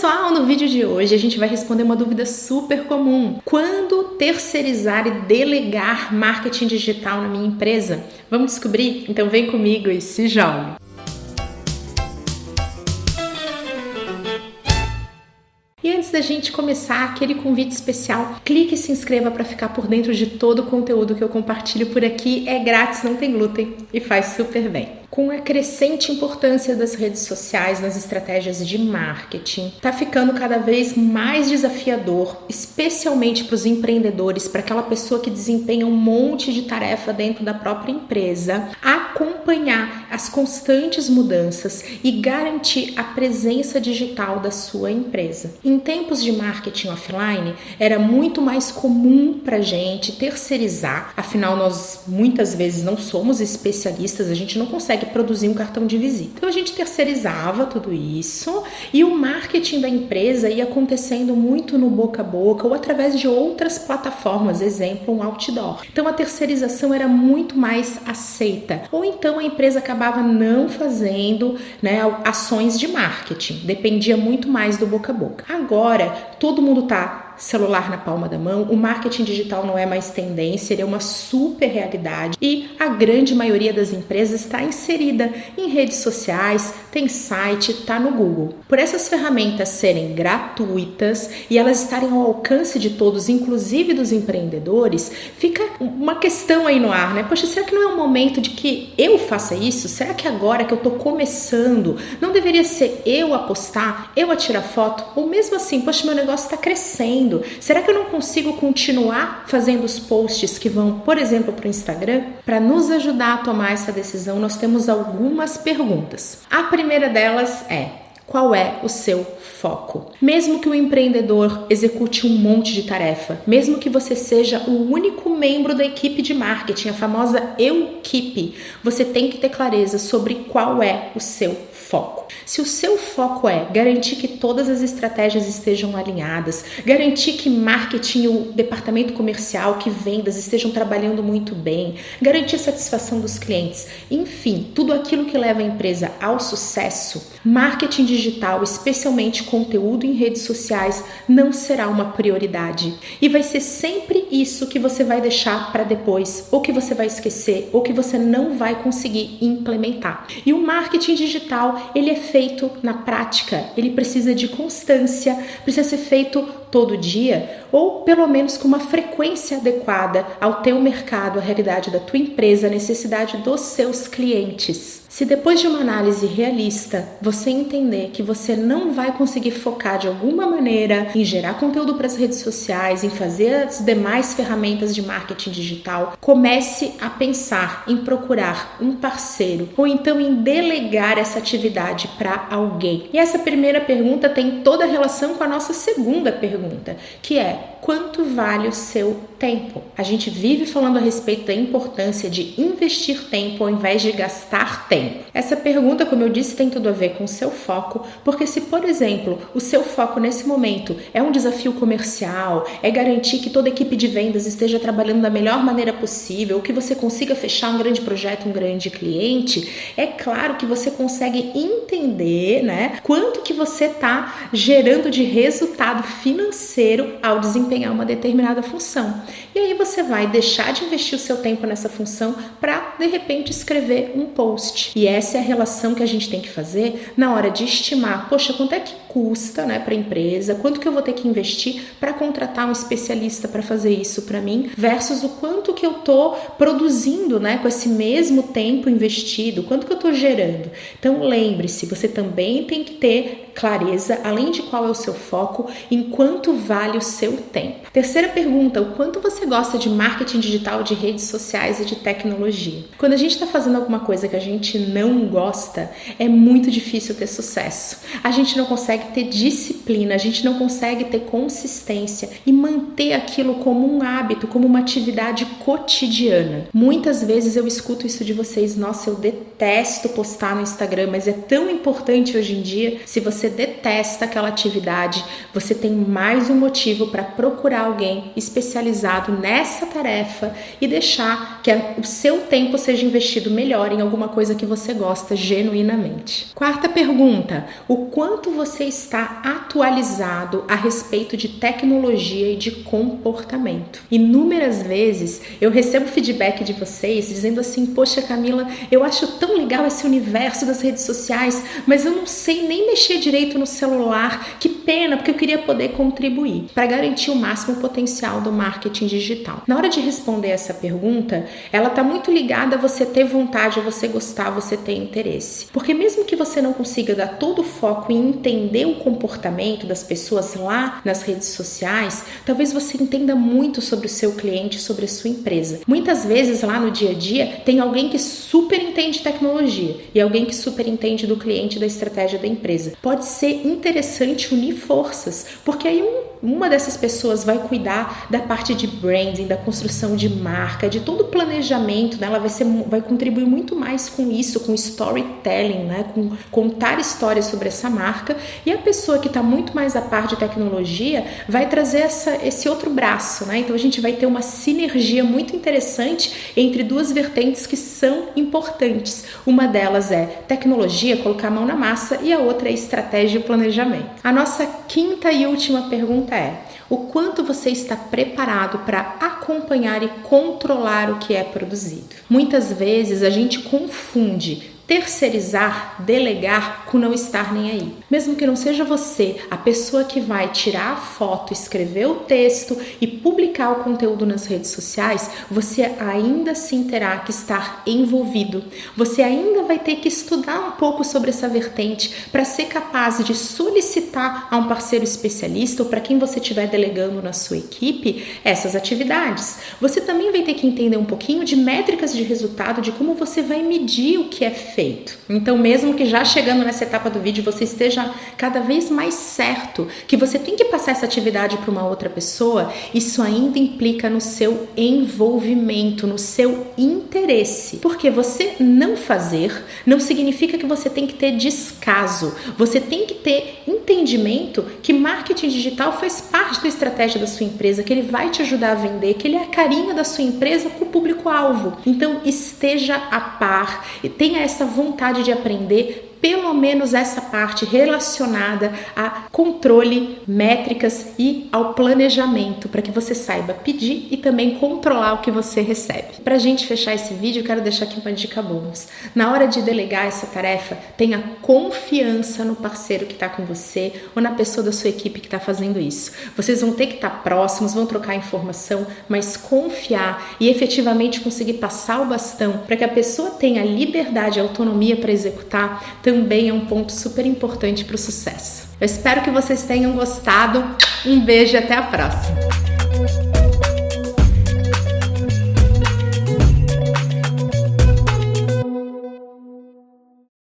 pessoal, no vídeo de hoje a gente vai responder uma dúvida super comum. Quando terceirizar e delegar marketing digital na minha empresa? Vamos descobrir? Então vem comigo e se jogue. E antes da gente começar aquele convite especial, clique e se inscreva para ficar por dentro de todo o conteúdo que eu compartilho por aqui. É grátis, não tem glúten e faz super bem com a crescente importância das redes sociais nas estratégias de marketing, está ficando cada vez mais desafiador, especialmente para os empreendedores, para aquela pessoa que desempenha um monte de tarefa dentro da própria empresa, acompanhar as constantes mudanças e garantir a presença digital da sua empresa. Em tempos de marketing offline, era muito mais comum para gente terceirizar, afinal, nós muitas vezes não somos especialistas, a gente não consegue consegue produzir um cartão de visita. Então a gente terceirizava tudo isso e o marketing da empresa ia acontecendo muito no boca a boca ou através de outras plataformas, exemplo, um outdoor. Então a terceirização era muito mais aceita. Ou então a empresa acabava não fazendo né, ações de marketing, dependia muito mais do boca a boca. Agora todo mundo está celular na palma da mão, o marketing digital não é mais tendência, ele é uma super realidade. E a grande maioria das empresas está inserida em redes sociais, tem site, está no Google. Por essas ferramentas serem gratuitas e elas estarem ao alcance de todos, inclusive dos empreendedores, fica uma questão aí no ar, né? Poxa, será que não é o momento de que eu faça isso? Será que agora que eu estou começando, não deveria ser eu a postar, eu a tirar foto? Ou mesmo assim, poxa, meu negócio está crescendo? Será que eu não consigo continuar fazendo os posts que vão, por exemplo, para o Instagram? Para nos ajudar a tomar essa decisão, nós temos algumas perguntas. A primeira delas é: qual é o seu foco. Mesmo que o empreendedor execute um monte de tarefa, mesmo que você seja o único membro da equipe de marketing, a famosa equipe, você tem que ter clareza sobre qual é o seu foco. Se o seu foco é garantir que todas as estratégias estejam alinhadas, garantir que marketing, o departamento comercial, que vendas estejam trabalhando muito bem, garantir a satisfação dos clientes, enfim, tudo aquilo que leva a empresa ao sucesso, marketing digital, especialmente conteúdo em redes sociais, não será uma prioridade. E vai ser sempre isso que você vai deixar para depois, ou que você vai esquecer, ou que você não vai conseguir implementar. E o marketing digital ele é feito na prática, ele precisa de constância, precisa ser feito todo dia ou pelo menos com uma frequência adequada ao teu mercado, à realidade da tua empresa, à necessidade dos seus clientes. Se depois de uma análise realista você entender que você não vai conseguir focar de alguma maneira em gerar conteúdo para as redes sociais, em fazer as demais ferramentas de marketing digital, comece a pensar em procurar um parceiro ou então em delegar essa atividade para alguém. E essa primeira pergunta tem toda a relação com a nossa segunda pergunta, que é quanto vale o seu tempo. A gente vive falando a respeito da importância de investir tempo ao invés de gastar tempo. Essa pergunta, como eu disse, tem tudo a ver com o seu foco, porque se, por exemplo, o seu foco nesse momento é um desafio comercial, é garantir que toda a equipe de vendas esteja trabalhando da melhor maneira possível, que você consiga fechar um grande projeto, um grande cliente, é claro que você consegue entender, né, quanto que você está gerando de resultado financeiro ao desempenhar desempenhar uma determinada função. E aí você vai deixar de investir o seu tempo nessa função para de repente escrever um post. E essa é a relação que a gente tem que fazer na hora de estimar, poxa, quanto é que custa, né, para a empresa? Quanto que eu vou ter que investir para contratar um especialista para fazer isso para mim versus o quanto que eu tô produzindo, né, com esse mesmo tempo investido, quanto que eu tô gerando. Então lembre-se, você também tem que ter clareza, além de qual é o seu foco, em quanto vale o seu tempo. Terceira pergunta: o quanto você gosta de marketing digital, de redes sociais e de tecnologia? Quando a gente está fazendo alguma coisa que a gente não gosta, é muito difícil ter sucesso. A gente não consegue ter disciplina, a gente não consegue ter consistência e manter aquilo como um hábito, como uma atividade cotidiana. Muitas vezes eu escuto isso de vocês, nossa, eu detesto detesto postar no Instagram, mas é tão importante hoje em dia. Se você detesta aquela atividade, você tem mais um motivo para procurar alguém especializado nessa tarefa e deixar que o seu tempo seja investido melhor em alguma coisa que você gosta genuinamente. Quarta pergunta: o quanto você está atualizado a respeito de tecnologia e de comportamento? Inúmeras vezes eu recebo feedback de vocês dizendo assim: Poxa, Camila, eu acho tão legal esse universo das redes sociais, mas eu não sei nem mexer direito no celular. Que pena, porque eu queria poder contribuir para garantir o máximo potencial do marketing digital. Na hora de responder essa pergunta, ela está muito ligada a você ter vontade, a você gostar, você ter interesse. Porque mesmo que você não consiga dar todo o foco em entender o comportamento das pessoas lá nas redes sociais, talvez você entenda muito sobre o seu cliente, sobre a sua empresa. Muitas vezes lá no dia a dia tem alguém que super entende tecnologia e alguém que super entende do cliente da estratégia da empresa. Pode ser interessante unir forças, porque aí um uma dessas pessoas vai cuidar da parte de branding, da construção de marca, de todo o planejamento, né? Ela vai, ser, vai contribuir muito mais com isso, com storytelling, né? Com contar histórias sobre essa marca. E a pessoa que está muito mais a par de tecnologia vai trazer essa, esse outro braço, né? Então a gente vai ter uma sinergia muito interessante entre duas vertentes que são importantes. Uma delas é tecnologia, colocar a mão na massa, e a outra é estratégia e planejamento. A nossa quinta e última pergunta pergunta é: o quanto você está preparado para acompanhar e controlar o que é produzido? Muitas vezes a gente confunde terceirizar, delegar com não estar nem aí. Mesmo que não seja você a pessoa que vai tirar a foto, escrever o texto e publicar o conteúdo nas redes sociais, você ainda assim terá que estar envolvido. Você ainda vai ter que estudar um pouco sobre essa vertente para ser capaz de solicitar a um parceiro especialista ou para quem você estiver delegando na sua equipe essas atividades. Você também vai ter que entender um pouquinho de métricas de resultado, de como você vai medir o que é feito Então, mesmo que já chegando nessa etapa do vídeo você esteja cada vez mais certo que você tem que passar essa atividade para uma outra pessoa, isso ainda implica no seu envolvimento, no seu interesse. Porque você não fazer não significa que você tem que ter descaso. Você tem que ter entendimento que marketing digital faz parte da estratégia da sua empresa, que ele vai te ajudar a vender, que ele é a carinha da sua empresa com o público-alvo. Então, esteja a par e tenha essa vontade de aprender pelo menos essa parte relacionada a controle, métricas e ao planejamento, para que você saiba pedir e também controlar o que você recebe. Para a gente fechar esse vídeo, quero deixar aqui uma dica bônus. Na hora de delegar essa tarefa, tenha confiança no parceiro que está com você ou na pessoa da sua equipe que está fazendo isso. Vocês vão ter que estar tá próximos, vão trocar informação, mas confiar e efetivamente conseguir passar o bastão para que a pessoa tenha liberdade e autonomia para executar também é um ponto super importante para o sucesso. Eu espero que vocês tenham gostado. Um beijo e até a próxima!